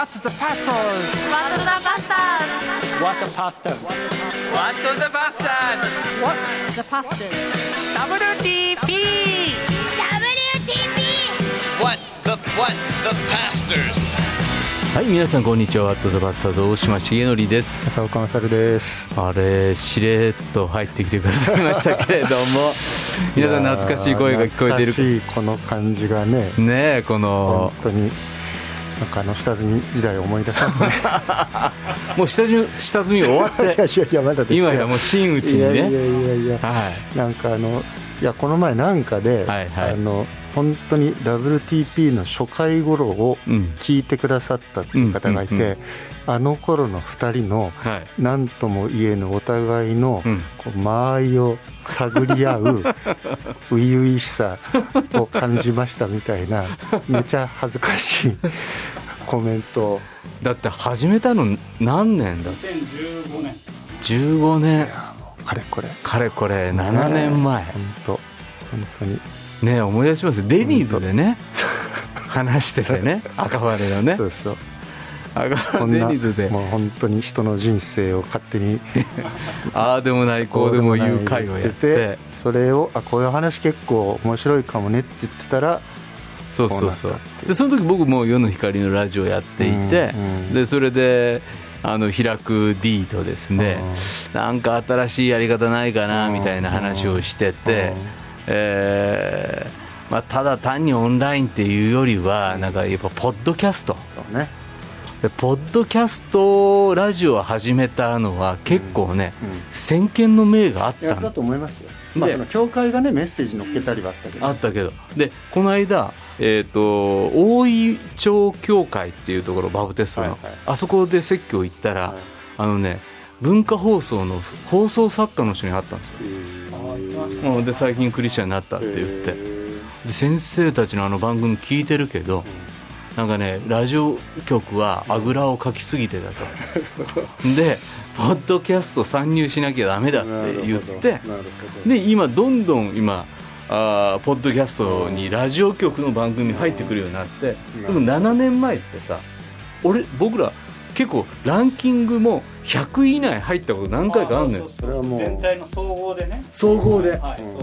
What the pastors? What the Bastards? What the pastors? What the Bastards? What? The Pastors. WTP! WTP! What the what the pastors? はい皆さんこんにちはワットザバスターズ大島重則です浅岡勝です。あれしれっと入ってきてくださいましたけれども皆さん懐かしい声が聞こえている懐かしいこの感じがね、ねえこの本当になんかあの下積み時代を思い出しますね。もう下積み下積み終わって いやいやまだですよ今やもう真打ちにいやいやいねやいや。はいなんかあのいやこの前なんかで、はいはいあの本当に WTP の初回頃をうん。聞いてくださったっていう方がいて、うんうんうん。あの頃の2人のはい。何とも言えぬお互いの、うん。こう間合いを探り合う 初々しさを感じましたみたいなめちゃ恥ずかしいコメント。をだって始めたの何年だ？2015年。15年。かれこれ。かれこれ7年前。本当本当にねえ思い出しますデニーズでね話しててね。赤羽のね。そうそう赤羽デニーズで。もう本当に人の人生を勝手に ああでもないこうでも言う会をやって。それをあこういう話結構面白いかもねって言ってたらそうそうそう。でその時僕も夜の光のラジオやっていて、うんうん。でそれであの開く D とですね、なんか新しいやり方ないかなうんみたいな話をしてて、うんえーまあ、ただ単にオンラインっていうよりはなんかやっぱポッドキャスト。そうね。でポッドキャストラジオを始めたのは結構ね、うん。先見の明があったの。と思いますよ。まあでその教会がねメッセージ載っけたりはあったけど。あったけど。でこの間、えー、と大井町教会っていうところバプテストの、はいはい。あそこで説教行ったら、はい。あのね文化放送の放送作家の人に会ったんですよ、うん。で最近クリスチャンになったって言って。で先生たちのあの番組聞いてるけど、なんかねラジオ局はあぐらをかきすぎてだと。でポッドキャスト参入しなきゃダメだって言ってで今どんどん今あーポッドキャストにラジオ局の番組入ってくるようになってでも7年前ってさ俺僕ら結構ランキングも100位以内入ったこと何回かあるのよ。それはもう。全体の総合でね。総合で？だはい総合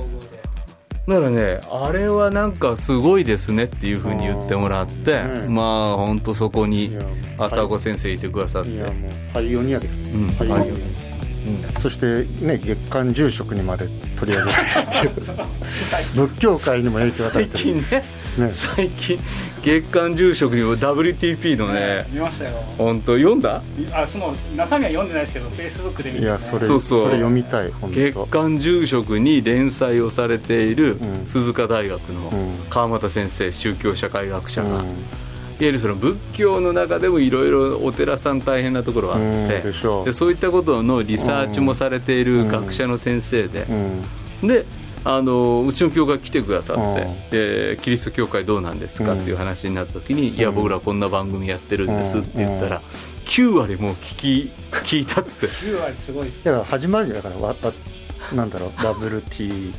で。からねあれはなんかすごいですねっていうふうに言ってもらってうん。まあ本当そこいにや浅子先生いてくださって。いやもうパイオニアです、うんパイオニア。パイオニそしてね月刊住職にまで取り上げられる。っていう。仏教界にも影響を与え最てる。近ねね。最近月刊住職にも WTP のね見ましたよ。本当読んだ？あその中身は読んでないですけどフェイスブックで見て、ね、いやそれそうそう。れ読みたい本月当刊住職に連載をされているうん。鈴鹿大学のうん。川又先生宗教社会学者が、うん。いわゆるその仏教の中でもいろいろお寺さん大変なところがあって、うんでしょう。でそういったことのリサーチもされている学者の先生でう、ん。であのうちの教会来てくださって、うん。でキリスト教会どうなんですかうんっていう話になった時に、いやうん僕らこんな番組やってるんですって言ったら、9割もう聞き聞いたっつって。9割すごい。だから始まりだからわわなんだろう WTB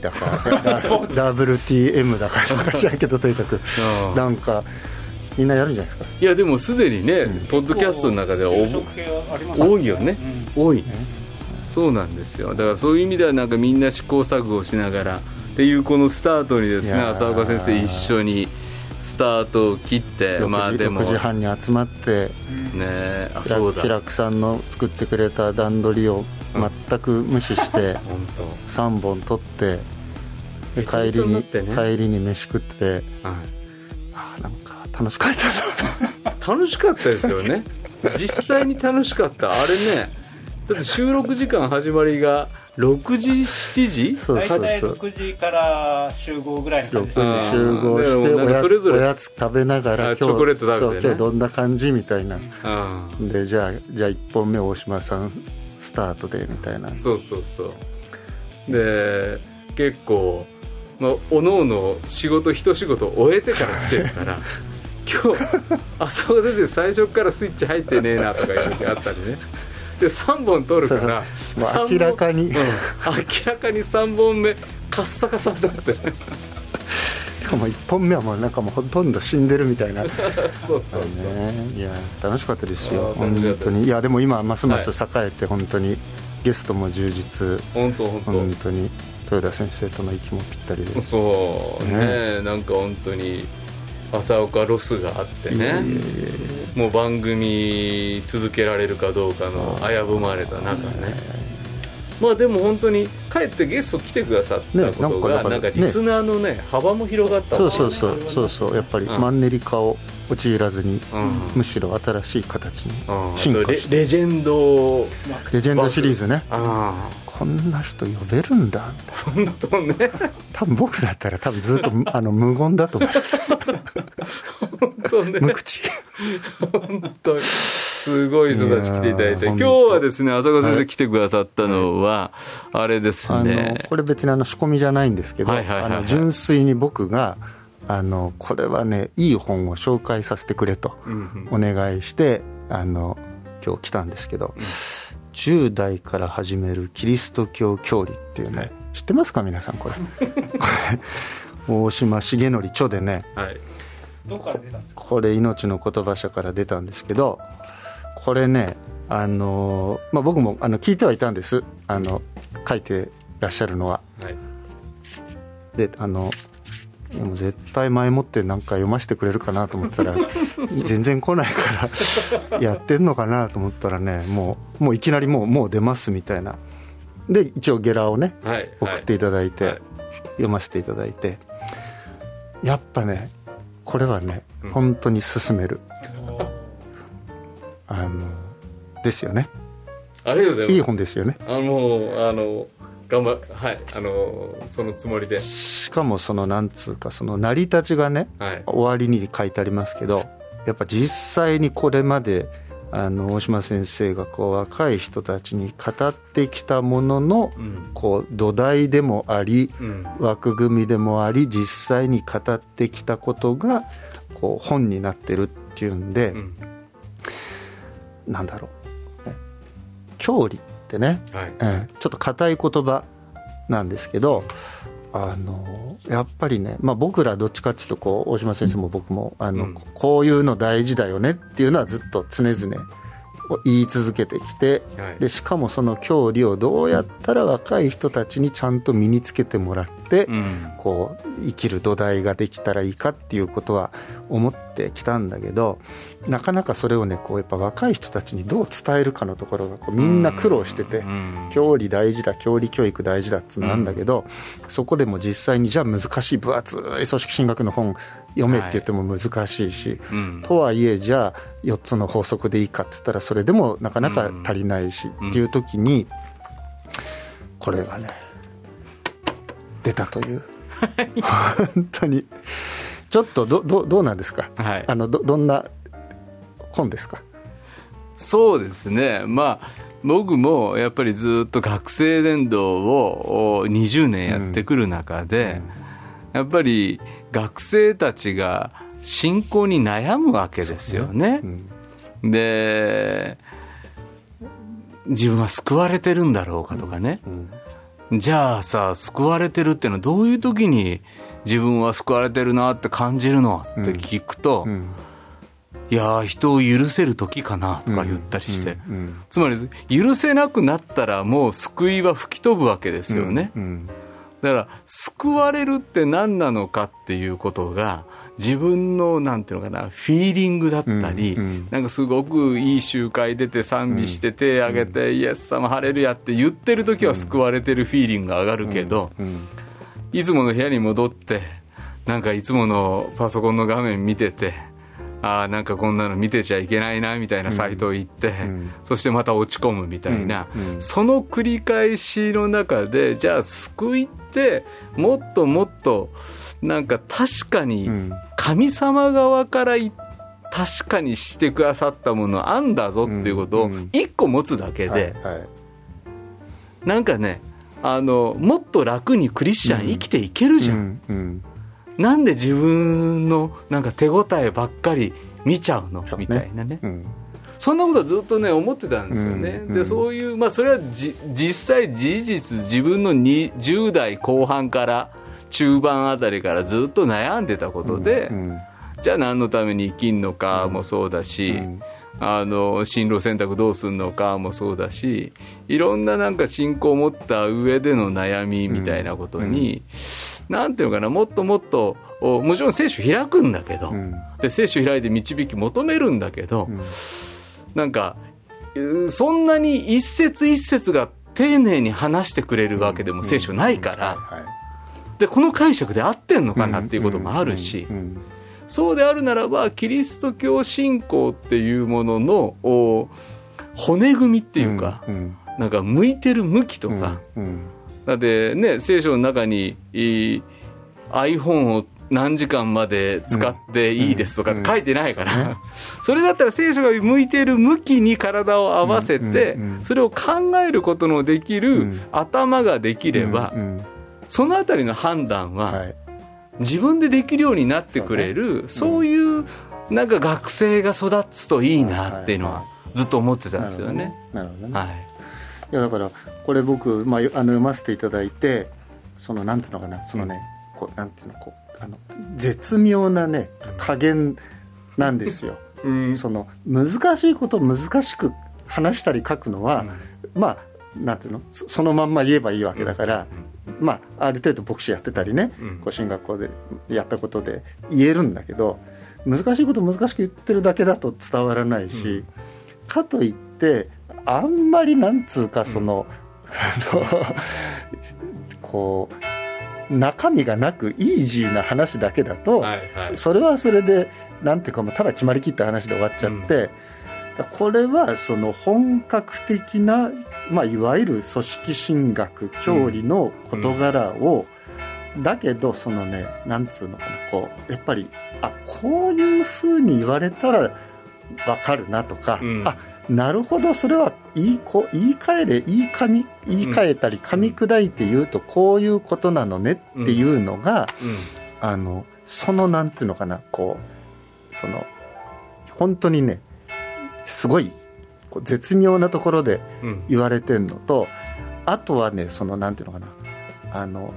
だか WTM だかなん か知らんけどとにかく。うん。なんかみんなやるんじゃないですか。いやでもすでにね、ポッドキャストの中では多いよね、うん。多いそうなんですよ。だからそういう意味ではなんかみんな試行錯誤をしながらっていうこのスタートにですね浅岡先生一緒にスタートを切って6時まあでも。6時半に集まってねあひそうだ。ら平久さんの作ってくれた段取りを全く無視して 本3本取って帰りに、帰りに飯食って当、はい。あーなんか楽しかったな。楽しかったですよね。実際に楽しかった。あれねだって収録時間始まりが6時7時？そう大体そう。そう6時から集合ぐらいの感6じですね。時集合しておやそれぞれおやつ食べながらあチョコレート食べてどんな感じみたいな。うん。でじゃあじゃあ1本目大島さんスタートでみたいな。そうそうそう。で結構、まあ、おのおの仕事一仕事終えてから来てるから 今日浅岡先生最初からスイッチ入ってねえなとかいう時あったりねで3本取るから明らかに。うん。明らかに3本目カッサカサになってねかも1本目はもうなんかもうほとんど死んでるみたいな。そうそうそう。ね。いや楽しかったですよ。本当に。いやでも今ますます栄えて本当にゲストも充実。本当本当。本当に。豊田先生との息もぴったりでそうね。なんか本当に朝岡ロスがあってね。もう番組続けられるかどうかの危ぶまれた中ね。まあでも本当に帰ってゲスト来てくださったことが、ねなんかリスナーのね幅も広がった。そうそうそう。そうそう。やっぱりうん。マンネリ化を陥らずにうん。むしろ新しい形に進化して。レジェンドレジェンドシリーズね。あこんな人呼べるんだ。あ本当ね。多分僕だったら多分ずっと あの無言だと思います本当ね。無口。本当に。すごい人たち来ていただいて。今日はですね浅川先はい。生来てくださったのは、あれですあねのこれ別にあの仕込みじゃないんですけど、はい純粋に僕があのこれはねいい本を紹介させてくれとうんお願いしてあの今日来たんですけど、10代から始めるキリスト教教理っていうね、はい。知ってますか皆さんこれ？これ大島重則著でね。はい。どこから出たんですか？これ命の言葉社から出たんですけどこれねあの、まあ、僕もあの聞いてはいたんです。あの書いてらっしゃるのは。はい。であのいやもう絶対前もってなんか読ませてくれるかなと思ったら 全然来ないからやってんのかなと思ったらねもうもういきなりもうもう出ますみたいな。で一応ゲラをねはい送っていただいて、はい読ませていただいて。やっぱねこれはねうん。本当に勧める、あのですよね。ありがとうございます。いい本ですよね。あのあの頑張はいあのそのつもりで。しかもそのなんつうかその成り立ちがねはい。終わりに書いてありますけどやっぱ実際にこれまであの大島先生がこう若い人たちに語ってきたもののうん。こう土台でもありうん。枠組みでもあり実際に語ってきたことがこう本になってるっていうんで、うん。なんだろう、ね、教理ってね、はい。うんちょっと硬い言葉なんですけどあのやっぱりね、まあ、僕らどっちかっていうとこう大島先生も僕もあの、うん。こういうの大事だよねっていうのはずっと常々言い続けてきてはい。でしかもその教理をどうやったら若い人たちにちゃんと身につけてもらって、うん。こう生きる土台ができたらいいかっていうことは思ってきたんだけどなかなかそれをねこうやっぱ若い人たちにどう伝えるかのところがこうみんな苦労してて。うん教理大事だ教理教育大事だってなんだけど、そこでも実際にじゃあ難しい分厚い組織進学の本読めって言っても難しいし、うん。とはいえじゃあ4つの法則でいいかって言ったらそれでもなかなか足りないし、うん。っていう時にこれがね出たという。本当に。ちょっとどどどうなんですか？はい。あのどどんな本ですか？そうですね。まあ僕もやっぱりずっと学生伝道をお20年やってくる中で、やっぱり学生たちが信仰に悩むわけですよね。うん。で自分は救われてるんだろうかとかね、じゃあさ救われてるっていうのはどういう時に自分は救われてるなって感じるのって聞くと、うん。いやー人を許せる時かなとか言ったりして、うん。うん。つまり許せなくなったらもう救いは吹き飛ぶわけですよね、うんだから救われるって何なのかっていうことが自分のなんていうのかなフィーリングだったり、うんうん。なんかすごくいい集会出て賛美して手挙げて、イエス様ハレルヤって言ってる時は救われてるフィーリングが上がるけど、うんいつもの部屋に戻ってなんかいつものパソコンの画面見ててああなんかこんなの見てちゃいけないなみたいなサイトを行って、んそしてまた落ち込むみたいな、うんうん。その繰り返しの中でじゃあ救いってもっともっとなんか確かにうん。神様側からい確かにしてくださったものあんだぞっていうことをうんうん一個持つだけで、はいはい。なんかねあのもっと楽にクリスチャン生きていけるじゃん。うんうん。なんで自分のなんか手応えばっかり見ちゃうの？みたいなね。うんそんなことはずっとね思ってたんですよね、うんうんでそういうまあそれはじ実際事実自分のに10代後半から中盤あたりからずっと悩んでたことで、うんじゃあ何のために生きんのかもそうだし、うん。あの進路選択どうすんのかもそうだしいろんななんか信仰を持った上での悩みみたいなことに、なんていうのかなもっともっとおもちろん聖書開くんだけど、うん。で聖書開いて導き求めるんだけど、なんかうそんなに一節一節が丁寧に話してくれるわけでも聖書ないから、はい。でこの解釈で合ってんのかなっていうこともあるし。うんそうであるならばキリスト教信仰っていうもののお骨組みっていうか、うんなんか向いてる向きとか、うんだってね聖書の中に iPhone を何時間まで使っていいですとか書いてないから、それだったら聖書が向いてる向きに体を合わせて、それを考えることのできるうん。頭ができれば、うん。そのあたりの判断は、はい。自分でできるようになってくれるそう,、いうなんか学生が育つといいなっていうのはずっと思ってたんですよね。なるほどね。はい。いやだからこれ僕、まあ、あの読ませていただいてそのなんていうのかなそのね、こうなんていうのこうあの絶妙なね加減なんですよ。うん。その難しいことを難しく話したり書くのは、まあなんていうの？そそのまんま言えばいいわけだから、まあ、ある程度牧師やってたりね、うん。こう進学校でやったことで言えるんだけど難しいことを難しく言ってるだけだと伝わらないし、かといってあんまりなんつうかその、あの こう中身がなくイージーな話だけだと、はいはい。そそれはそれでなんていうかもうただ決まりきった話で終わっちゃって、これはその本格的な、まあ、いわゆる組織神学教理の事柄を、だけどそのねなんつうのかなこうやっぱりあこういうふうに言われたら分かるなとか、うん。あなるほどそれは言いこ言い換えれ言いかみ言い換えたり噛み砕いて言うとこういうことなのねっていうのが、あのそのなんていうのかなこうその本当にねすごい絶妙なところでうんうん。言われてんのとあとはねそのなんていうのかなあの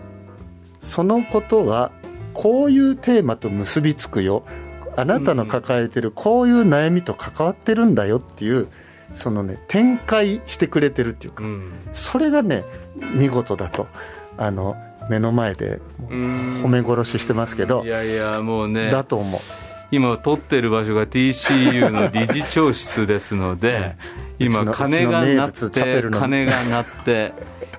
そのことはこういうテーマと結びつくよあなたの抱えてるこういう悩みと関わってるんだよっていうそのね展開してくれてるっていうかうん。それがね見事だとあの目の前でうん。褒め殺ししてますけどいやいやもうね。だと思う。今撮ってる場所が TCU の理事長室ですので 今鐘が鳴って鐘が鳴って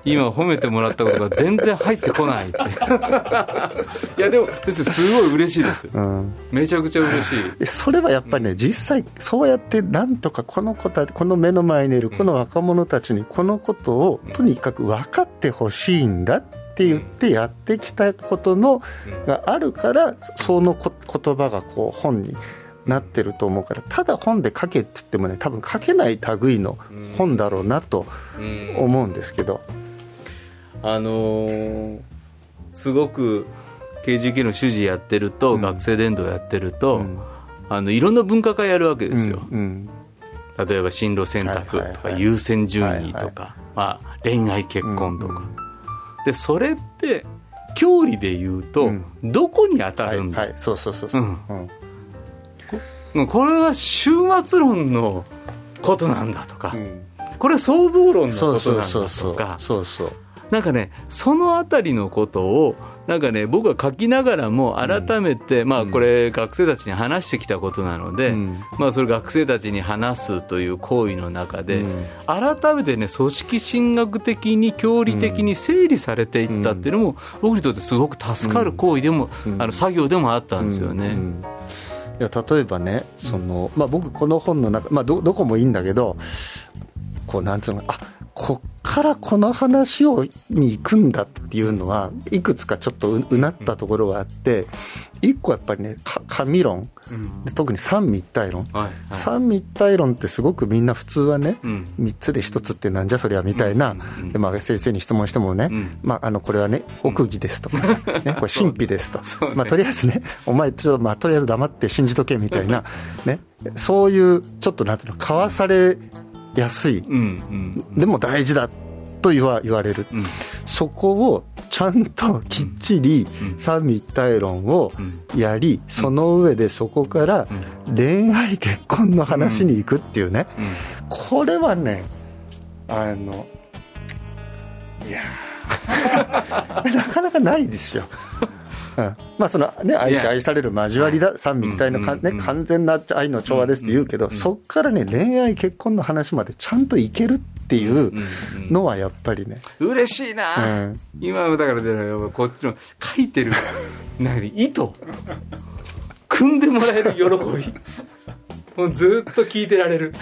今褒めてもらったことが全然入ってこないって。いやでもですすごい嬉しいですうん。めちゃくちゃ嬉しい。でそれはやっぱりね、実際そうやってなんとかこの子たこの目の前にいるこの若者たちにこのことをとにかく分かってほしいんだって言ってやってきたことのがあるからそのこ言葉がこう本になってると思うからただ本で書けって言ってもね多分書けない類の本だろうなとうん。思うんですけど、あのーすごく KGK の主事やってると、うん。学生伝道やってると、うん。あのいろんな分科会やるわけですよ、うん例えば進路選択とかはいはいはい優先順位とか、まあ、恋愛結婚とか、でそれって教理で言うと、うん。どこに当たはいるんだ、はいそうそうそうそう、うん。うん。うんこれは終末論のことなんだとか、うん。これは創造論のそうそうことなんそうそうだとかそうそうなんかねそのあたりのことをなんかね僕は書きながらも改めて、まあこれ学生たちに話してきたことなので、うん。まあそれ学生たちに話すという行為の中で、うん。改めてね組織神学的に教理的に整理されていったっていうのも、僕にとってすごく助かる行為でも、うん。あの作業でもあったんですよね。うん。うん。いや例えばねその、まあ、僕この本の中、まあ、どどこもいいんだけどこうなんつうのあこっからこの話をに行くんだっていうのはいくつかちょっとううなったところがあって一個やっぱりねか神論。うん。で特に三位一体論、はいはい。三位一体論ってすごくみんな普通はね、うん。3つで1つってなんじゃそりゃみたいな、でまあ、先生に質問してもね、うん。まあ、あのこれはね奥義ですとかさ、ね、これ神秘ですと、まあ、とりあえずねお前ちょっと、まあ、とりあえず黙って信じとけみたいな、ね、そういうちょっとなんていうのかわされやすいでも大事だと言わ言われる。うん。そこをちゃんときっちりうん。三位一体論をうん。やりその上でそこから恋愛結婚の話に行くっていうね。うん。これはねあのいやー。なかなかないですよ。うん、まあそのね愛し愛される交わりだ三位一体のか、ね完全な愛の調和ですって言うけど、そっからね恋愛結婚の話までちゃんといけるっていうのはやっぱりね、嬉しいな、うん。今だからねこっちの書いてる。何？糸？組んでもらえる喜び。もうずっと聞いてられる。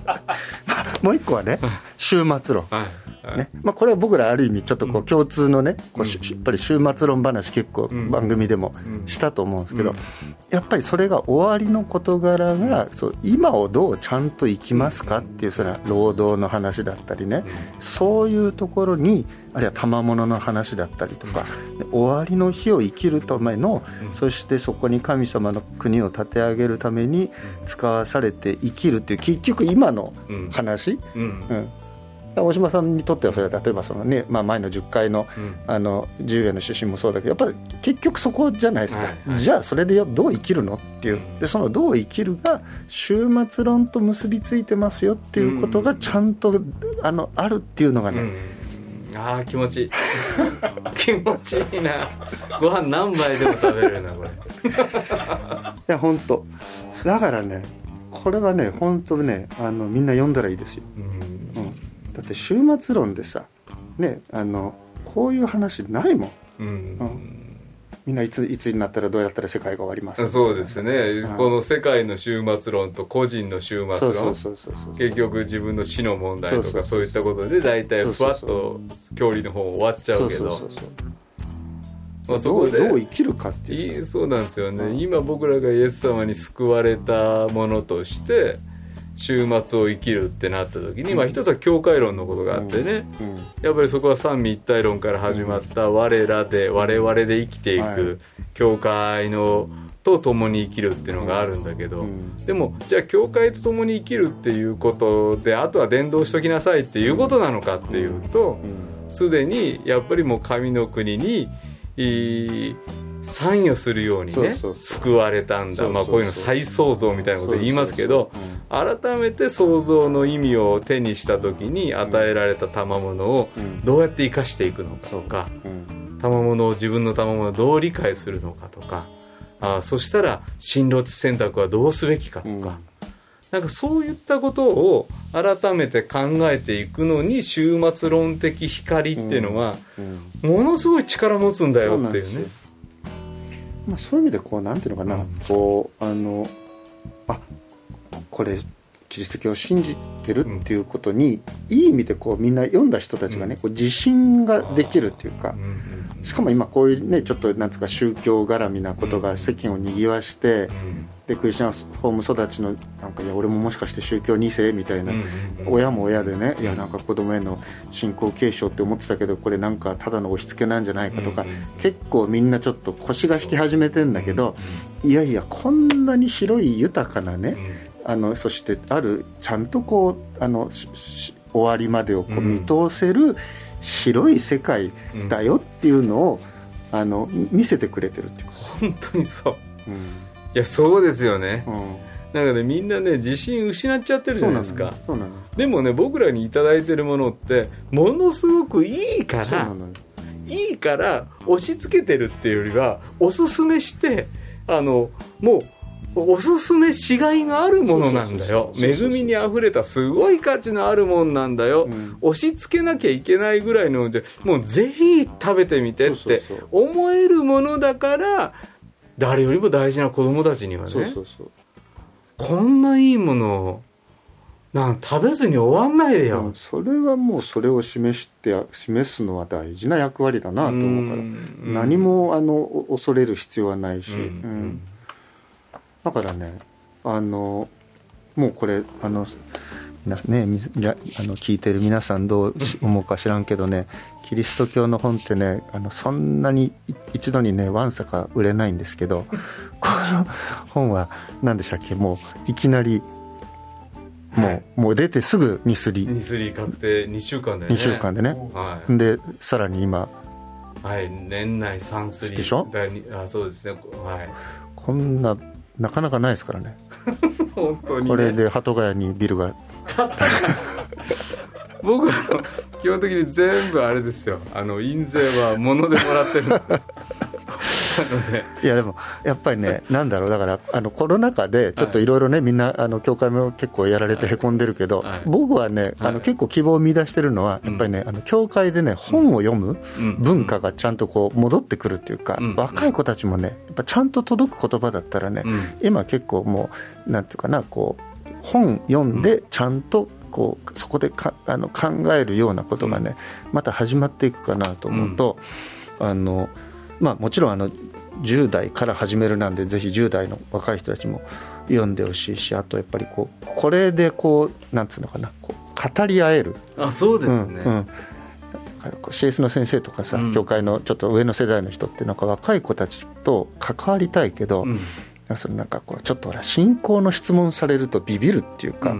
もう一個はね終末論。はいね。まあ、これは僕らある意味ちょっとこううん。共通のね、こうやっぱり終末論話結構うん。番組でもうん。したと思うんですけど、うん。やっぱりそれが終わりの事柄がそう今をどうちゃんと生きますかっていうそれは労働の話だったりね、そういうところにあるいは賜物の話だったりとか、で終わりの日を生きるための、うん。そしてそこに神様の国を立て上げるために使わされて生きるっていう結局今のうん。話、うん。うん、大島さんにとってはそれは例えばその、ねまあ、前の10回のうん。あの10円の出身もそうだけどやっぱり結局そこじゃないですか、はいはい。じゃあそれでよどう生きるのっていう。でそのどう生きるが終末論と結びついてますよっていうことがちゃんとあのあるっていうのがね、うん。あー気持ちいい。気持ちいいな。ご飯何杯でも食べれるなこれ。いや本当。だからねこれはね本当ねあのみんな読んだらいいですよ、うんうん、だって終末論でさねあのこういう話ないもん。うん。みんないついつになったらどうやったら世界が終わりますそうですね。ん。この世界の終末論と個人の終末論。結局自分の死の問題とかそういったことで大体ふわっと距離の方終わっちゃうけど。そうそうそうまあそこでどう生きるかっていいういそうなんですよね、うん。今僕らがイエス様に救われたものとして終末を生きるってなった時に、まあ一つは教会論のことがあってね、うん。やっぱりそこは三位一体論から始まった我らで我々で生きていはい。く教会のと共に生きるっていうのがあるんだけど、うん。でもじゃあ教会と共に生きるっていうことであとは伝道しときなさいっていうことなのかっていうとうん。すでにやっぱりもう神の国にいい参与するようにね救われたんだ。まあこういうの再創造みたいなこと言いますけど改めて創造の意味を手にした時に与えられた賜物をうん。どうやって生かしていくのかとかう。ん。賜物を自分の賜物をどう理解するのかとかあそしたら進路選択はどうすべきかとか、なんかそういったことを改めて考えていくのに終末論的光っていうのはうん。ものすごい力持つんだよっていうね。まあ、そういう意味でこうなんていうのかな、うん。こうあのあこれキリスト教を信じてるっていうことに、いい意味でこうみんな読んだ人たちがね、うん。こう自信ができるっていうかうんうんしかも今こういうねちょっとなんつうか宗教絡みなことが世間をにぎわして、うん。でクリスチャンホーム育ちのなんかいや俺ももしかして宗教2世みたいな、うん親も親でねいやなんか子供への信仰継承って思ってたけどこれなんかただの押し付けなんじゃないかとか、うんうん結構みんなちょっと腰が引き始めてんだけど、いやいやこんなに広い豊かなね、あのそしてあるちゃんとこうあの終わりまでをこううん。見通せる広い世界だよっていうのを、あの見せてくれてるっていうか、本当にそう。うん。いやそうですよね。うん。なんかねみんなね自信失っちゃってるじゃないですか。そうなのでもね僕らに頂いただいてるものってものすごくいいからいいから押し付けてるっていうよりはおすすめしてあのもうおすすめしがいがあるものなんだよ。恵みにあふれたすごい価値のあるもんなんだよ、うん。押し付けなきゃいけないぐらいのじゃもうぜひ食べてみてって思えるものだから誰よりも大事な子供たちにはね。そうそうそう。こんないいものをなん食べずに終わんないでよ。うん、それはもうそれを示して示すのは大事な役割だなと思うから。うん何もあのお恐れる必要はないし、うん。うんだからねあのもうこれあのねあの聞いてる皆さんどう思うか知らんけどねキリスト教の本ってねあのそんなにい一度にねわんさか売れないんですけどこの本は何でしたっけ？もういきなりもう,、もう出てすぐニスリニスリー確定2週間でね。2週間でね、はい。でさらに今はい年内3スリー。でしょ？あそうですね。はい。こんななかなかないですからね。本当に、ね、これで鳩ヶ谷にビルが。僕あの基本的に全部あれですよ。あの印税は物でもらってるいやでもやっぱりねなんだろうだからあのコロナ禍でちょっといろいろねみんなあの教会も結構やられてへこんでるけど、はい。僕はねあはい。の結構希望を見出してるのはやっぱりねあの教会でね本を読むうん。文化がちゃんとこう戻ってくるっていうか、うん。若い子たちもねやっぱちゃんと届く言葉だったらね、うん。今結構もうなんていうかなこう本読んでちゃんとこうそこでかあの考えるようなことがね、また始まっていくかなと思うと、あのまあ、もちろんあの10代から始めるなんでぜひ10代の若い人たちも読んでほしいしあとやっぱりこうこれでこうなんつうのかなこう語り合える。あそうですね、うんうん。CS の先生とかさ、うん。教会のちょっと上の世代の人ってなんか若い子たちと関わりたいけど、うん。そのなんかこうちょっとほら信仰の質問されるとビビるっていうか、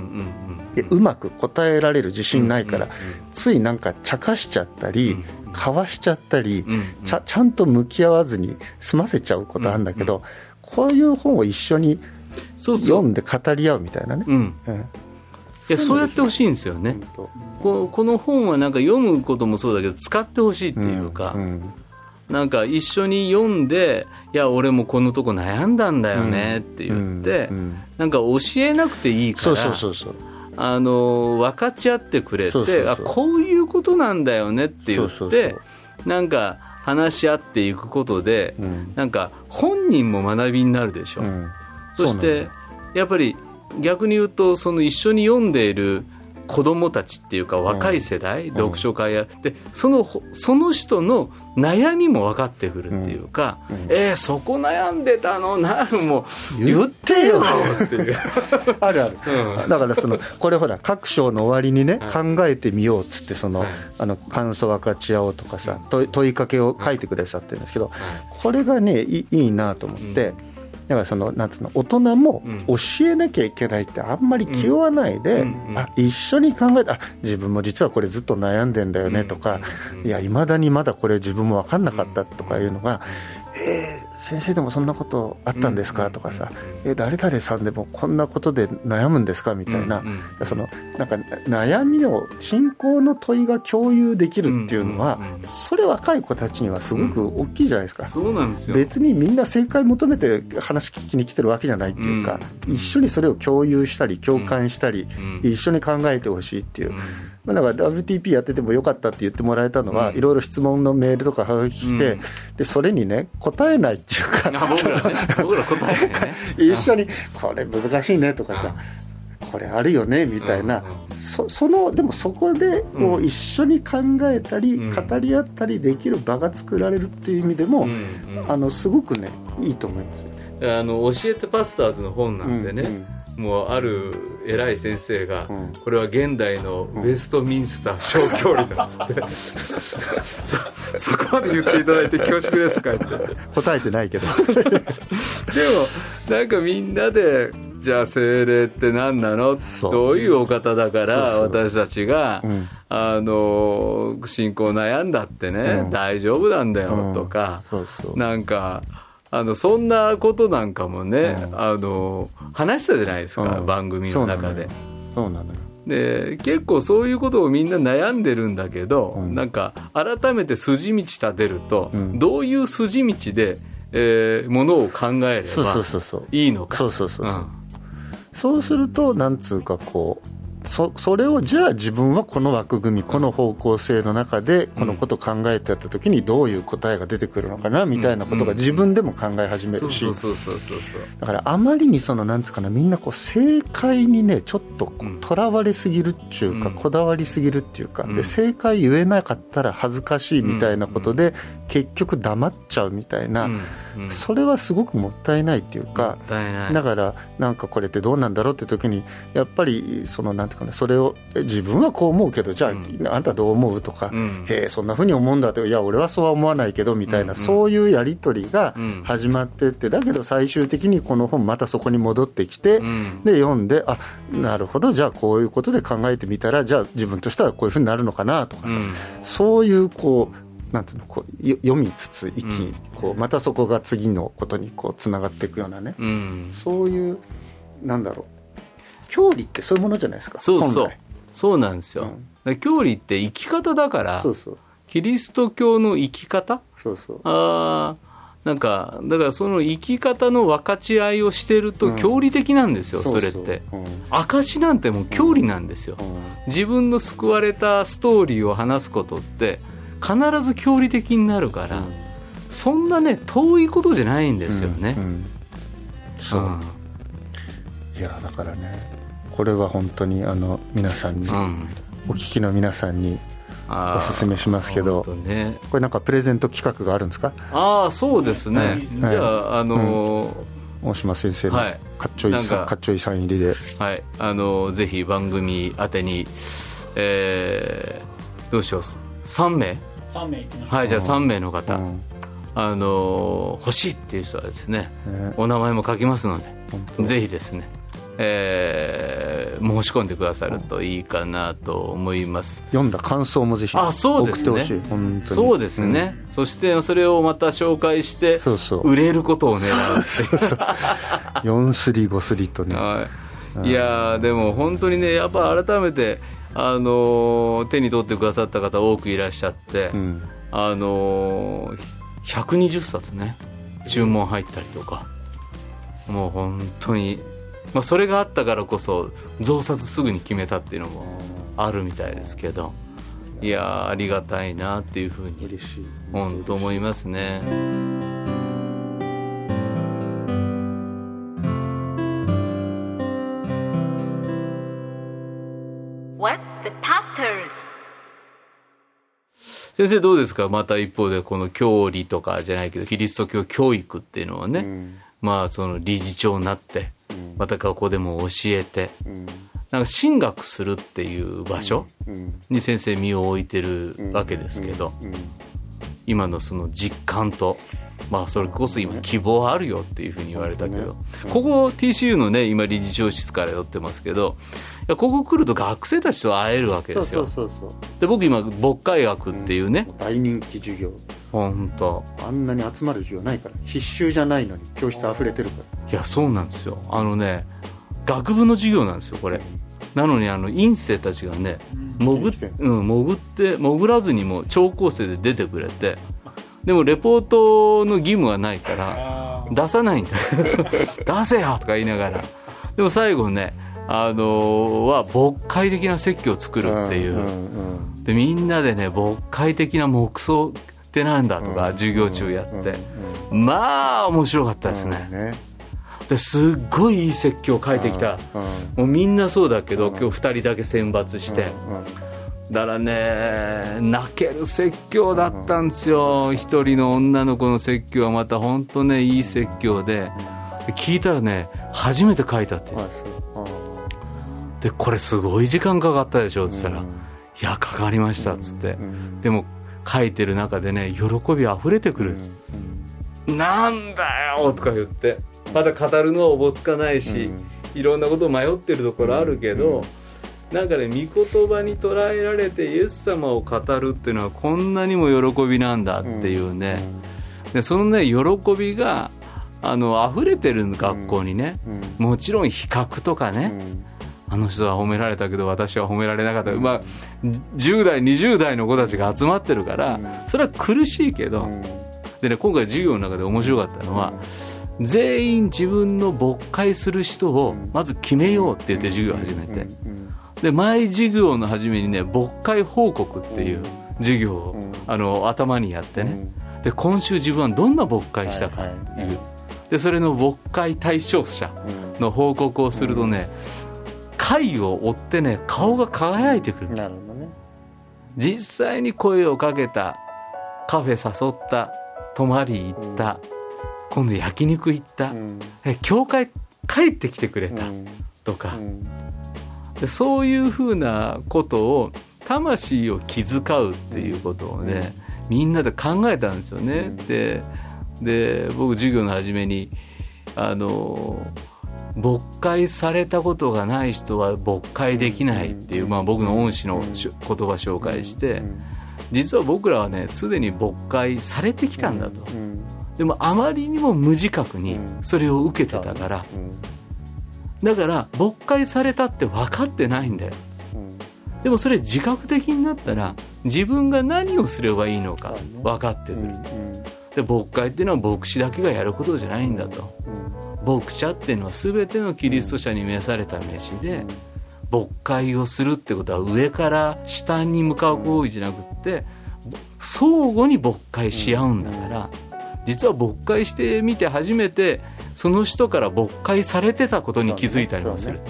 うまく答えられる自信ないから、うん。ついなんか茶化しちゃったり、うんかわしちゃったり、うんうん。ちゃちゃんと向き合わずに済ませちゃうことあるんだけど、こういう本を一緒に読んで語り合うみたいなね。うん。うん。いやそうやってほしいんですよね。ここの本はなんか読むこともそうだけど使ってほしいっていうか、んなんか一緒に読んでいや俺もこのとこ悩んだんだよねって言って、うんうん。なんか教えなくていいかそうらそうそうそうあの分かち合ってくれてあこういうことなんだよねって言ってなんか話し合っていくことで、うん。なんか本人も学びになるでしょ、うん。そしてやっぱり逆に言うとその一緒に読んでいる子供たちっていうか若い世代、読書会やでそのその人の悩みも分かってくるっていうか、うん。うん。えーそこ悩んでたの？なるもう言ってよ。っていう、あるある。うん。だからそのこれほら各章の終わりにね、は考えてみようっつってその、はいあの感想分かち合おうとかさ問い問いかけを書いてくださってるんですけど、これがねいいいなと思って、だからそのなんつうの大人もうん。教えなきゃいけないってあんまり気負わないで、あ一緒に考えてあ自分も実はこれずっと悩んでんだよねとか、いやいまだにまだこれ自分も分かんなかったとかいうのが、えー先生でもそんなことあったんですか？とかさ、え誰々さんでもこんなことで悩むんですか？みたいな、そのなんか悩みを信仰の問いが共有できるっていうのは、それ若い子たちにはすごく大きいじゃないですか。そうなんですよ。別にみんな正解求めて話聞きに来てるわけじゃないっていうか、うん一緒にそれを共有したり共感したり、うん一緒に考えてほしいっていう、うん。まあ、だから WTP やっててもよかったって言ってもらえたのは、うん。いろいろ質問のメールとかはがき来て、うん。でそれにね答えないっていうか。あ僕らね。僕ら答えてね。一緒にこれ難しいねとかさこれあるよねみたいな、うんそそのでもそこでこううん一緒に考えたり、うん。語り合ったりできる場が作られるっていう意味でも、うんうん。あのすごくねいいと思います。よ。あの教えてパスターズの本なんでね、うんもうある偉い先生が、うん。これは現代のウェストミンスター小距離だっつって、そ そこまで言っていただいて恐縮ですかって。でも答えてないけど。なんかみんなでじゃあ精霊って何なの？どういうお方だから私たちが、うん。あの信仰悩んだってね、うん。大丈夫なんだよとか、そうそう。なんかあのそんなことなんかもね、うん。あの話したじゃないですか、うん。番組の中で。そうなのよ。で結構そういうことをみんな悩んでるんだけど、うん。なんか改めて筋道立てると、うん。どういう筋道で、えーものを考えれそうばそうそうそう。いいのか。そうそうそうそう。うん。そうするとなんつうかこうそそれをじゃあ自分はこの枠組みこの方向性の中でこのことを考えてやった時にどういう答えが出てくるのかなみたいなことが自分でも考え始めるし。そうそうそうそうそう。だからあまりにそのなんつうかなみんなこう正解にねちょっとうん。とらわれすぎるっていうか、うん。こだわりすぎるっていうか、うん。で正解言えなかったら恥ずかしいみたいなことで、結局黙っちゃうみたいな、うんうん。それはすごくもったいないっていうもか、だからなんかこれってどうなんだろうって時にやっぱりそのなんていうかなそれをえ自分はこう思うけどじゃあ、うん。あんたどう思うとか、うん。へえそんなふうに思うんだっていや俺はそうは思わないけどみたいな、うん。うんそういうやり取りがうん。始まってってだけど最終的にこの本またそこに戻ってきて、うん。で読んであなるほどじゃあこういうことで考えてみたらじゃあ自分としてはこういうふうになるのかなとかさ、うん。そういうこうなんていうのこうよ読みつつ生き、うん。こうまたそこが次のことにこうつながっていくようなね、うん。そういうなんだろう教理ってそういうものじゃないですかそうそう。そうなんですよ、うん。教理って生き方だからそうそう。キリスト教の生き方？そうそう。あーなんかだからその生き方の分かち合いをしてるとうん。教理的なんですよ、そうそう。それって。うん。証なんてもう教理なんですよ、うん。自分の救われたストーリーを話すことって必ず教理的になるから、そんなね遠いことじゃないんですよね。うんうん。そう、うん。いやだからねこれは本当にあの皆さんに、うん。お聞きの皆さんにおすすめしますけどね。これなんかプレゼント企画があるんですか？ああそうですね、はい。じゃああのー大島先生のはい。かっちょいいなんかさかっちょいいサイン入りで。はい、あのぜひ番組宛てに、えーどうしよう3名？3名いきましょう。はいじゃあ3名の方、うん。あの欲しいっていう人はですねね。お名前も書きますのでぜひですね、えー申し込んでくださるといいかなと思います。読んだ感想もぜひあそうですね。送ってほしい。本当に。そうですね、そしてそれをまた紹介してそうそう。売れることを狙うっていう。4 スリ5スリとね。はい、いやーでも本当にねやっぱ改めて、あのー手に取ってくださった方多くいらっしゃって、うん。あのー120冊ね注文入ったりとか。もう本当に、まあ、それがあったからこそ増刷すぐに決めたっていうのもあるみたいですけどいやーありがたいなっていうふうに嬉しい。本当思いますね。The pastors? 先生どうですか？また一方でこの教理とかじゃないけどキリスト教教育っていうのはね、うん。まあその理事長になってうん。また学校でも教えてうん。なんか進学するっていう場所うん。に先生身を置いてるわけですけどうん。今のその実感とまあそれこそ今希望あるよっていうふうに言われたけど。ここ TCU のね今理事長室から寄ってますけどここ来ると学生たちと会えるわけですよ。そうそうそうで僕今牧会学っていうね。大人気授業。本当あんなに集まる授業ないから必修じゃないのに教室溢れてるから。いやそうなんですよ。あのね学部の授業なんですよこれ。なのにあの院生たちがね潜っ来てんうん、潜って潜らずにも聴講生で出てくれてでもレポートの義務はないから出さないんだ 出せよとか言いながら。でも最後ねあのは牧会的な説教を作るっていう、でみんなでね牧会的な黙想ってなんだとか授業中やって、まあ面白かったですね、ですっごいいい説教を書いてきた、うんもうみんなそうだけど、今日2人だけ選抜して、うんだからね泣ける説教だったんですよ。一人の女の子の説教はまた本当ねいい説教で。で聞いたらね初めて書いたっていうでこれすごい時間かかったでしょって言ったら「うんいやかかりました」っつって。うん。でも書いてる中でね喜びあふれてくる。うん。なんだよとか言って。まだ語るのはおぼつかないし、いろんなこと迷ってるところあるけど、なんかね御言葉に捉えられてイエス様を語るっていうのはこんなにも喜びなんだっていうね、でそのね喜びがあの溢れてる学校にね、うん。もちろん比較とかね、あの人は褒められたけど私は褒められなかった、まあ10代20代の子たちが集まってるから、うん。それは苦しいけど、うん。でね今回授業の中で面白かったのは、全員自分の牧会する人をまず決めようって言って授業を始めて、うん。で毎授業の初めにね牧会報告っていう授業を、うん。あの頭にやってね、で今週自分はどんな牧会したかっていう、でそれの牧会対象者うん。の報告をするとね、回を追ってね顔が輝いてくる、なるほどね。実際に声をかけたカフェ誘った泊まり行った、今度焼肉行った、うん。え教会帰ってきてくれたうん。とか、うん。でそういうふうなことを魂を気遣うっていうことをね、みんなで考えたんですよね。うん。でで僕授業の初めにあの牧会されたことがない人は牧会できないっていう、まあ、僕の恩師の言葉紹介して、実は僕らはねすでに牧会されてきたんだと、うん。でもあまりにも無自覚にそれを受けてたから、だから牧会されたって分かってないんだよ。でもそれ自覚的になったら自分が何をすればいいのか分かってくる。で牧会っていうのは牧師だけがやることじゃないんだと牧者っていうのは全てのキリスト者に召された飯で牧会をするってことは上から下に向かう行為じゃなくって相互に牧会し合うんだから実は牧会してみて初めてその人から牧会されてたことに気づいたりもする。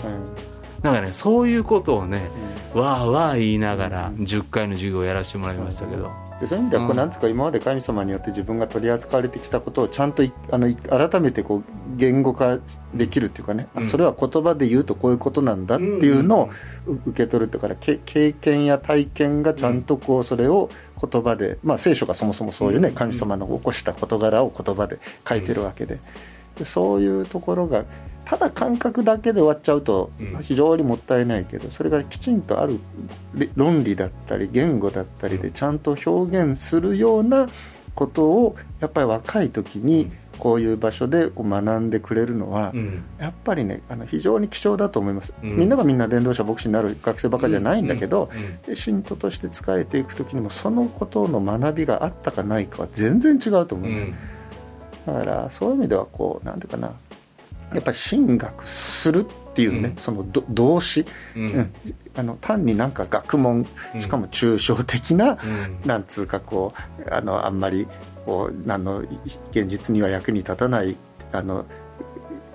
だからねそういうことをねわーわー言いながら10回の授業をやらせてもらいましたけどでそういう意味ではこううん。なんつうか今まで神様によって自分が取り扱われてきたことをちゃんといあのい改めてこう言語化できるっていうかね、あうん。それは言葉で言うとこういうことなんだっていうのをう受け取るってからけ経験や体験がちゃんとこうそれを言葉で、まあ、聖書がそもそもそういうねうん。神様の起こした事柄を言葉で書いてるわけででそういうところがただ感覚だけで終わっちゃうとうん。非常にもったいないけどそれがきちんとあるり論理だったり言語だったりでちゃんと表現するようなことをやっぱり若い時にこういう場所でこう学んでくれるのはうん。やっぱりねあの非常に貴重だと思います、うん。みんながみんな伝道者牧師になる学生ばかりじゃないんだけど、信徒として使えていく時にもそのことの学びがあったかないかは全然違うと思う、うんだからそういう意味ではこうなんていうかなやっぱり神学するっていうね、うん。そのど動詞、ううん。んあの単になんか学問うん。しかも抽象的な、うん。なんつうかこうあのあんまりこうあのい現実には役に立たないあの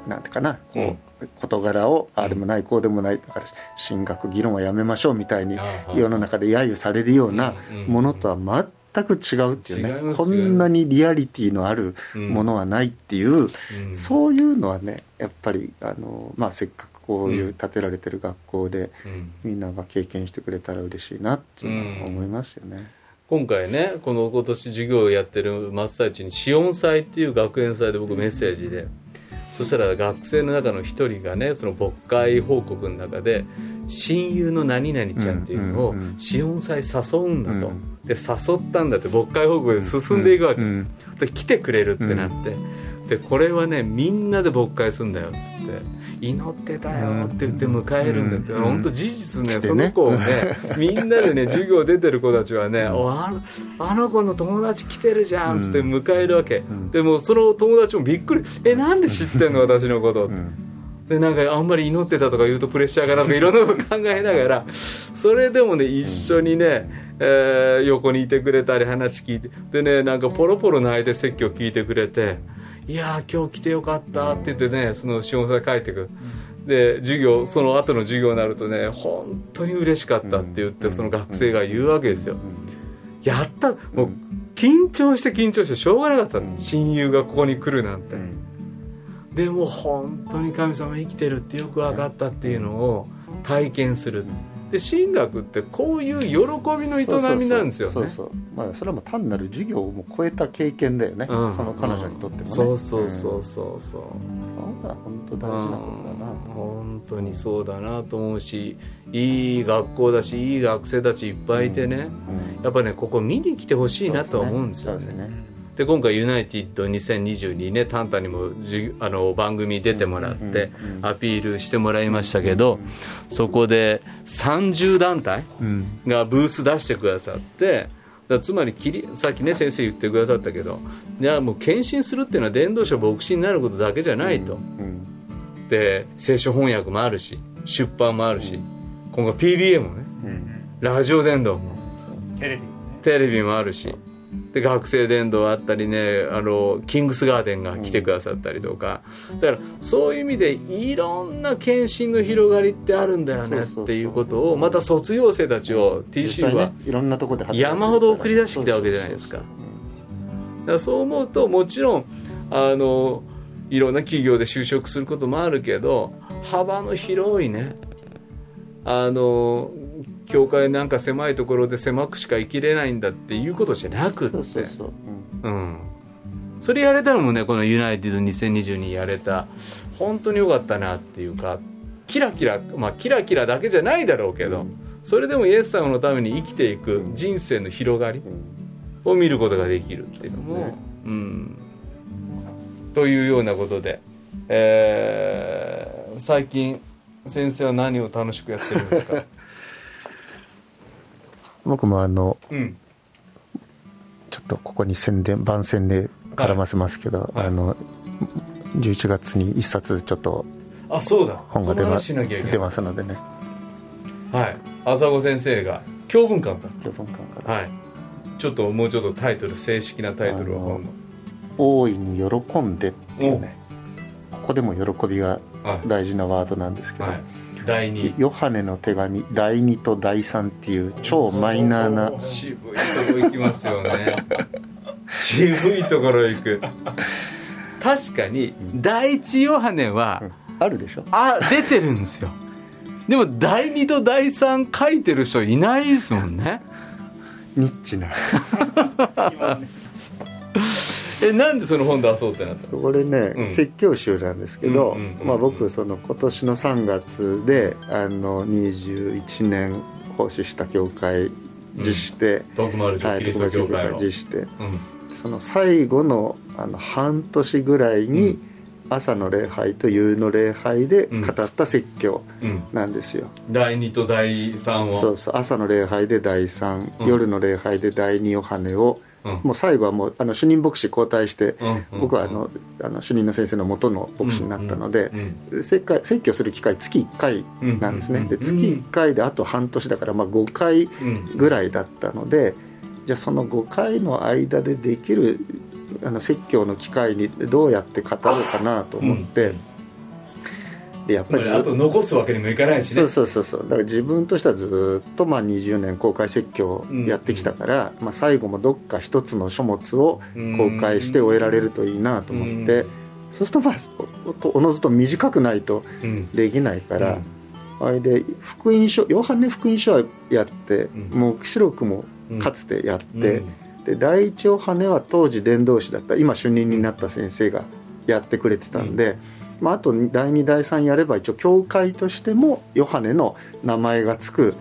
なんていうかなこう、事柄をああでもないこうでもないだから神学議論はやめましょうみたいに世の中で揶揄されるようなものとは全く違うっていうね、こんなにリアリティのあるうん。ものはないっていう、うん。そういうのはねやっぱりあの、まあ、せっかくこういううん。建てられてる学校で、うん。みんなが経験してくれたら嬉しいなっていうのは思いますよね。今回ねこの今年授業をやってる真っ最中に「紫音祭」っていう学園祭で僕メッセージで。そしたら学生の中の一人がねその牧会報告の中で「親友の何々ちゃん」っていうのをうんうんうん紫音祭誘うんだと、うんで誘ったんだって牧会報告で進んでいくわけ、うん。で来てくれるってなって、でこれはねみんなで牧会するんだよっつって。祈ってたよって言って迎えるんだって、うん。本当事実ねね。その子をね みんなでね授業出てる子たちはね、おあのあの子の友達来てるじゃんっつって迎えるわけ、ん。でもその友達もびっくり「えなんで知ってんの私のこと」うんでなんかあんまり祈ってたとか言うとプレッシャーがなんかいろんなこと考えながらそれでもね一緒にね、えー横にいてくれたり話聞いてでねなんかポロポロ泣いて説教聞いてくれて「いやー今日来てよかった」って言ってねその下さ帰ってくる。で授業その後の授業になるとね本当に嬉しかったって言ってその学生が言うわけですよ。やったもう緊張して緊張してしょうがなかった親友がここに来るなんて。でも本当に神様生きてるってよく分かったっていうのを体験する。で神学ってこういう喜びの営みなんですよね。そうそうまあそれはもう単なる授業をも超えた経験だよね、うん。その彼女にとってもね、そうそうそううんそうそう。そん。な本当大事なことだなうん。本当にそうだなと思うしいい学校だしいい学生たちいっぱいいてね、うん。やっぱねここ見に来てほしいなとは思うんですよねで今回ユナイティッド2022ねタンタにもじあの番組に出てもらってアピールしてもらいましたけどそこで30団体うんがブース出してくださってつまりキリさっきね先生言ってくださったけどいやもう献身するっていうのは伝道者牧師になることだけじゃないと。うんで聖書翻訳もあるし出版もあるし今後 PBA もねラジオ伝道もテレビもあるしで学生伝道あったりねあのキングスガーデンが来てくださったりとか。だからそういう意味でいろんな献身の広がりってあるんだよねっていうことをまた卒業生たちを実 TC 際はねいろんなところで山ほど送り出してきたわけじゃないですか。だからそう思うともちろんあのいろんな企業で就職することもあるけど幅の広いねあの教会なんか狭いところで狭くしか生きれないんだっていうことじゃなくって。そうそうそう、うん。うん、それやれたのもねこのユナイテッド2022やれた本当に良かったなっていうかキラキラまあキラキラだけじゃないだろうけど、それでもイエス様のために生きていく人生の広がりを見ることができるっていうのも、うん、というようなことで、えー最近先生は何を楽しくやってるんですか、僕もあのうん、ちょっとここに宣伝番宣で絡ませますけど、はい。あの11月に一冊ちょっとあそうだ。本が出ま出ますのでね。はい。浅子先生が教文館か。4分間から。はい。ちょっともうちょっとタイトル正式なタイトルは本の「大いに喜んで」っていうね。ここでも喜びがはい。大事なワードなんですけど、はい第二。ヨハネの手紙第2と第3っていう超マイナーな。渋いとこ行きますよね。渋いところ行く。確かに第一ヨハネは、あるでしょ？あ出てるんですよ。でも第2と第3書いてる人いないですもんね。ニッチな えなんでその本出そうってなったんですか？これね、うん。説教集なんですけど、うんうんうんうんまあ、僕その今年の3月であの21年奉仕した教会実して、徳丸城キリスト教会を、実してうん。その最後のあの半年ぐらいに、うん。朝の礼拝と夕の礼拝で語った説教うん、なんですよ、第2と第3を。そうそう朝の礼拝で第3、うん。夜の礼拝で第2ヨハネを、うんもう最後はもうあの主任牧師交代して、僕はあのあの主任の先生の元の牧師になったので、うん説教説教する機会月1回なんですね、うんで月1回であと半年だからまあ5回うん。ぐらいだったのでじゃあその5回の間でできるあの説教の機会にどうやって語るかなと思って、うんでやっつまりあと残すわけにもいかないしね。そうそうそうそう。だから自分としてはずっとまあ20年公開説教をやってきたから、まあ、最後もどっか一つの書物を公開して終えられるといいなと思って、うん。そうするとまあおおのずと短くないとうん。できないから、あれで福音書ヨハネ福音書はやって、うん。黙示録もかつてやって、うん。で第一ヨハネは当時伝道師だった今主任になった先生がやってくれてたんで、まあ、あと第2第3やれば一応教会としてもヨハネの名前がつく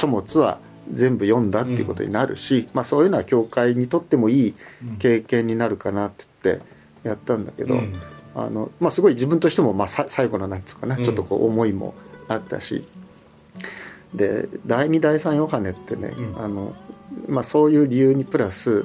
書物は全部読んだっていうことになるし、まあ、そういうのは教会にとってもいい経験になるかなって言ってやったんだけど、うん。あのまあ、すごい自分としてもまあさ最後のなんつうかな、うん。ちょっとこう思いもあったし。で第2第3ヨハネってね、うん。あのまあ、そういう理由にプラス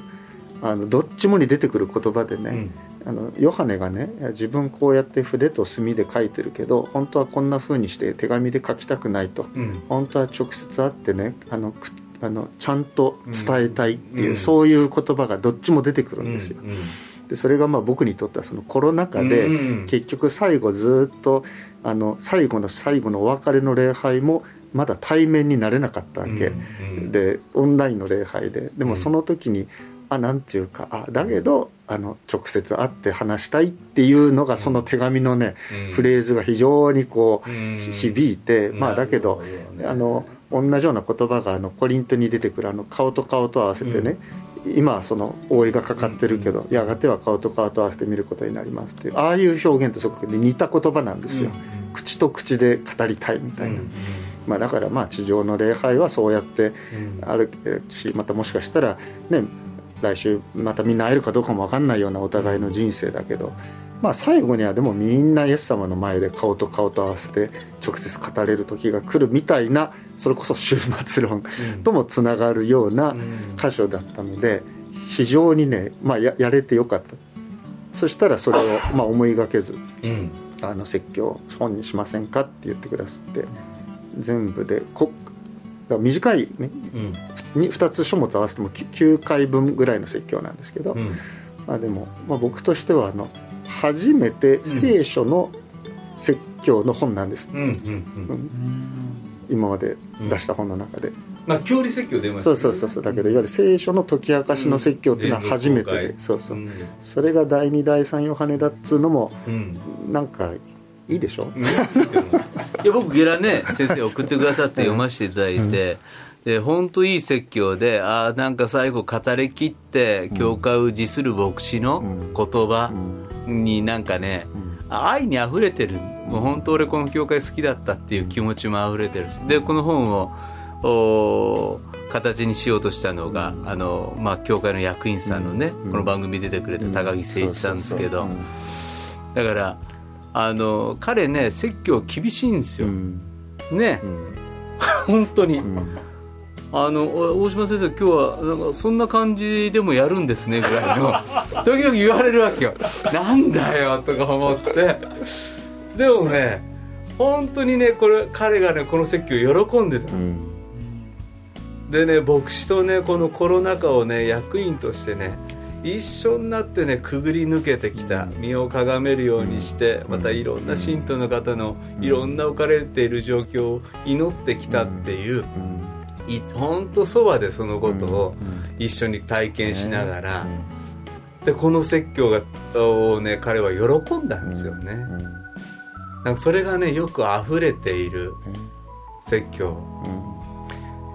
あのどっちもに出てくる言葉でね、うんあのヨハネがね自分こうやって筆と墨で書いてるけど本当はこんな風にして手紙で書きたくないと。うん。本当は直接会ってねあのくあのちゃんと伝えたいっていう、うん。そういう言葉がどっちも出てくるんですよ。うん。でそれがまあ僕にとってはそのコロナ禍で、うん結局最後ずっとあの最後の最後のお別れの礼拝もまだ対面になれなかったわけ、うんでオンラインの礼拝で。でうん。もその時に、あなんていうかあだけどあの直接会って話したいっていうのがその手紙のね、うん。フレーズが非常にこう、うん。響いて、まあだけどね。あの同じような言葉があのコリントに出てくるあの顔と顔と合わせてね、今はその覆いがかかってるけど、やがては顔と顔と合わせて見ることになりますっていうああいう表現とすごく似た言葉なんですよ、口と口で語りたいみたいな、まあ、だからまあ地上の礼拝はそうやってあるしまたもしかしたらね来週またみんな会えるかどうかも分かんないようなお互いの人生だけど、まあ、最後にはでもみんなイエス様の前で顔と顔と合わせて直接語れる時が来るみたいなそれこそ終末論ともつながるような箇所だったので非常にね、まあ、ややれてよかった。そしたらそれを まあ思いがけずうん。あの説教本にしませんかって言ってくださって全部でこ短い、ね、うん。に2つ書物合わせても9回分ぐらいの説教なんですけど、うん。まあ、でも、まあ、僕としてはあの初めて聖書の説教の本なんです、うんうんうん。今まで出した本の中で、まあ教理説教出ましたそうそうそうそう。だけどいわゆる聖書の解き明かしの説教っていうのは初めてで、そうそう、んそれが第2第3ヨハネだっつうのもうん。なんかいいでしょ、いや僕ゲラね先生送ってくださって読ませていただいて、で本当いい説教でああなんか最後語りきって教会を辞する牧師の言葉になんかね、愛にあふれてる。もう本当俺この教会好きだったっていう気持ちもあふれてるしでこの本をお形にしようとしたのが、あのまあ、教会の役員さんのね、この番組に出てくれた高木誠一さんですけど、だからあの彼ね説教厳しいんですよ、ね、本当に、あのお大島先生今日はなんかそんな感じでもやるんですねぐらいの。時々言われるわけよ。なんだよとか思って。でもね本当にねこれ彼がねこの説教喜んでた、でね牧師とねこのコロナ禍をね役員としてね一緒になってねくぐり抜けてきた身をかがめるようにしてまたいろんな信徒の方のいろんな置かれている状況を祈ってきたっていう本当そばでそのことを一緒に体験しながらでこの説教がをね彼は喜んだんですよね。なんかそれがねよく溢れている説教。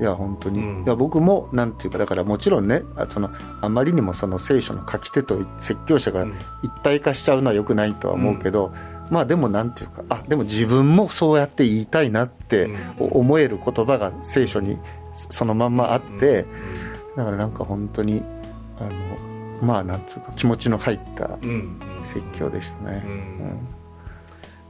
いや本当に、うん。いや僕もなんていうかだからもちろんねあそのあまりにもその聖書の書き手と説教者がうん。一体化しちゃうのはよくないとは思うけど、まあでもなんていうかあでも自分もそうやって言いたいなってうん。思える言葉が聖書にそのまんまあって、だからなんか本当にあのまあなんつうか気持ちの入ったうん。うん。説教でしたね、うん。うん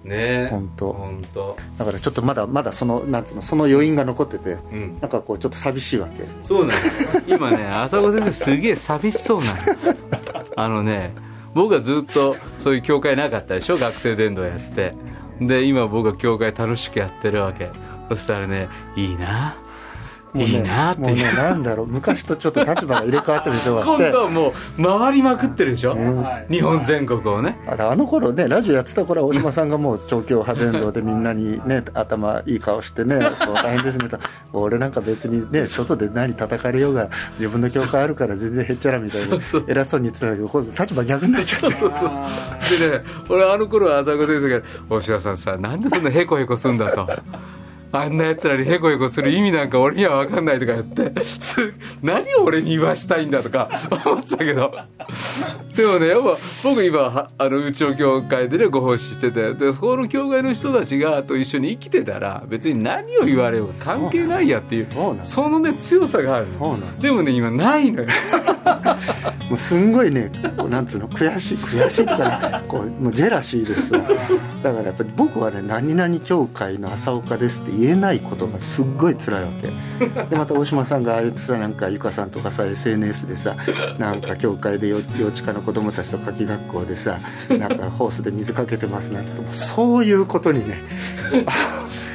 ね。え本当。本当。だからちょっとまだまだそのなんつうのその余韻が残っててうん。なんかこうちょっと寂しいわけ。そうなの今ね浅子先生すげえ寂しそうなのあのね僕はずっとそういう教会なかったでしょ？学生伝道やって。で今僕は教会楽しくやってるわけ。そしたらねいいなねいいなってもうねいうなんだろう。昔とちょっと立場が入れ替わってる人があって。今度はもう回りまくってるでしょ、うん。はい日本全国をね。あれあの頃ねラジオやってた頃は大島さんがもう調教派伝道でみんなにね頭いい顔してね こう大変ですねと。俺なんか別にね外で何叩かれようが自分の教会あるから全然へっちゃらみたいそうそう。に偉そうに言ってたけどこれ立場逆になっちゃって。そうそうでね俺あの頃は浅子先生が「大島さんさなんでそんなヘコヘコすんだ」と。あんな奴らにヘコヘコする意味なんか俺には分かんないとか言ってす何を俺に言わしたいんだとか 思ってたけど。でもねやっぱ僕今はあのうちの教会でねご奉仕しててでそこの教会の人たちがと一緒に生きてたら別に何を言われようが関係ないやっていうそのそのね強さがあるそうなのでもね今ないのよ。もうすんごいねこうなんつうの悔しい悔しいとかねこうもうジェラシーですよ。だからやっぱり僕はね「何々教会の浅岡です」って言えないことがすっごい辛いわけ。でまた大島さんがああやってさなんかゆかさんとかさ SNS でさなんか教会で幼幼稚科の子供たちと夏季学校でさなんかホースで水かけてますなんてもうそういうことにね。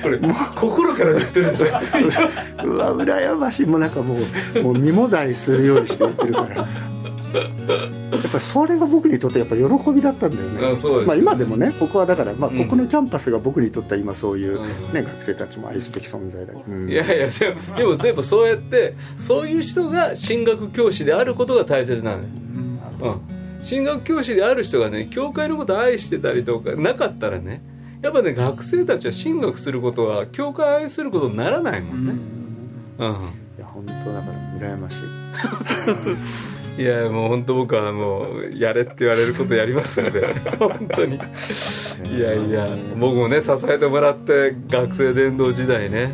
これ心から言ってるんですよ うわ羨ましい。もうなんかもうもう身もだえするようにして言ってるからやっぱりそれが僕にとってやっぱ喜びだったんだよね。あそうですまあ、今でもねここはだから、まあ、うん。ここのキャンパスが僕にとっては今そういう、うん。ね学生たちも愛すべき存在だ、うん。いやいやでもでもでもそうやってそういう人が進学教師であることが大切なのよ、うん、進学教師である人がね教会のことを愛してたりとかなかったらねやっぱね学生たちは進学することは教会を愛することにならないもんね、うん、いや本当だから羨ましい いやもう本当僕はもうやれって言われることやりますので。本当に。いやいや僕もね支えてもらって学生伝道時代ね。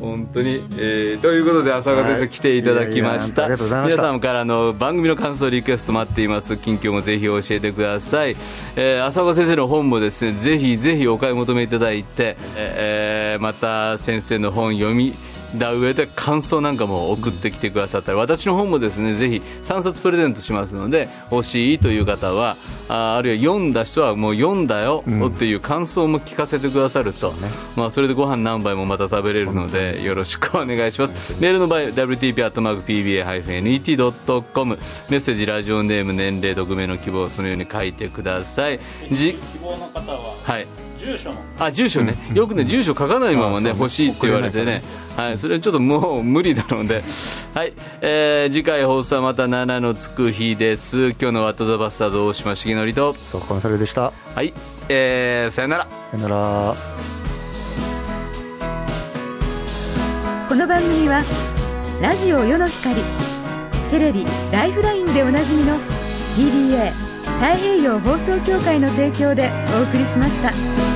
本当に、えーということで浅川先生はい来ていただきました。皆さんからの番組の感想リクエスト待っています。近況もぜひ教えてください、えー浅川先生の本もですねぜひぜひお買い求めいただいて、えーまた先生の本読みだ上で感想なんかも送ってきてくださったり私の本もですねぜひ3冊プレゼントしますので欲しいという方はああるいは読んだ人はもう読んだよっていう感想も聞かせてくださると、まあ、それでご飯何杯もまた食べれるのでよろしくお願いします。メールの場合 WTP.PBA-NET.com メッセージラジオネーム年齢匿名の希望をそのように書いてください。じ希望の方ははい。住所のあ住所ね、よくね住所書かないままね欲しいって言われてね、はい、それちょっともう無理なので、はいえー次回放送はまた7のつく日です。今日の「ワット・ザ・バスターズ」大島重則と。そうコンサルでした。はい、えーさよなら。さよなら。この番組はラジオ世の光テレビ「ライフライン」でおなじみの DBA 太平洋放送協会の提供でお送りしました。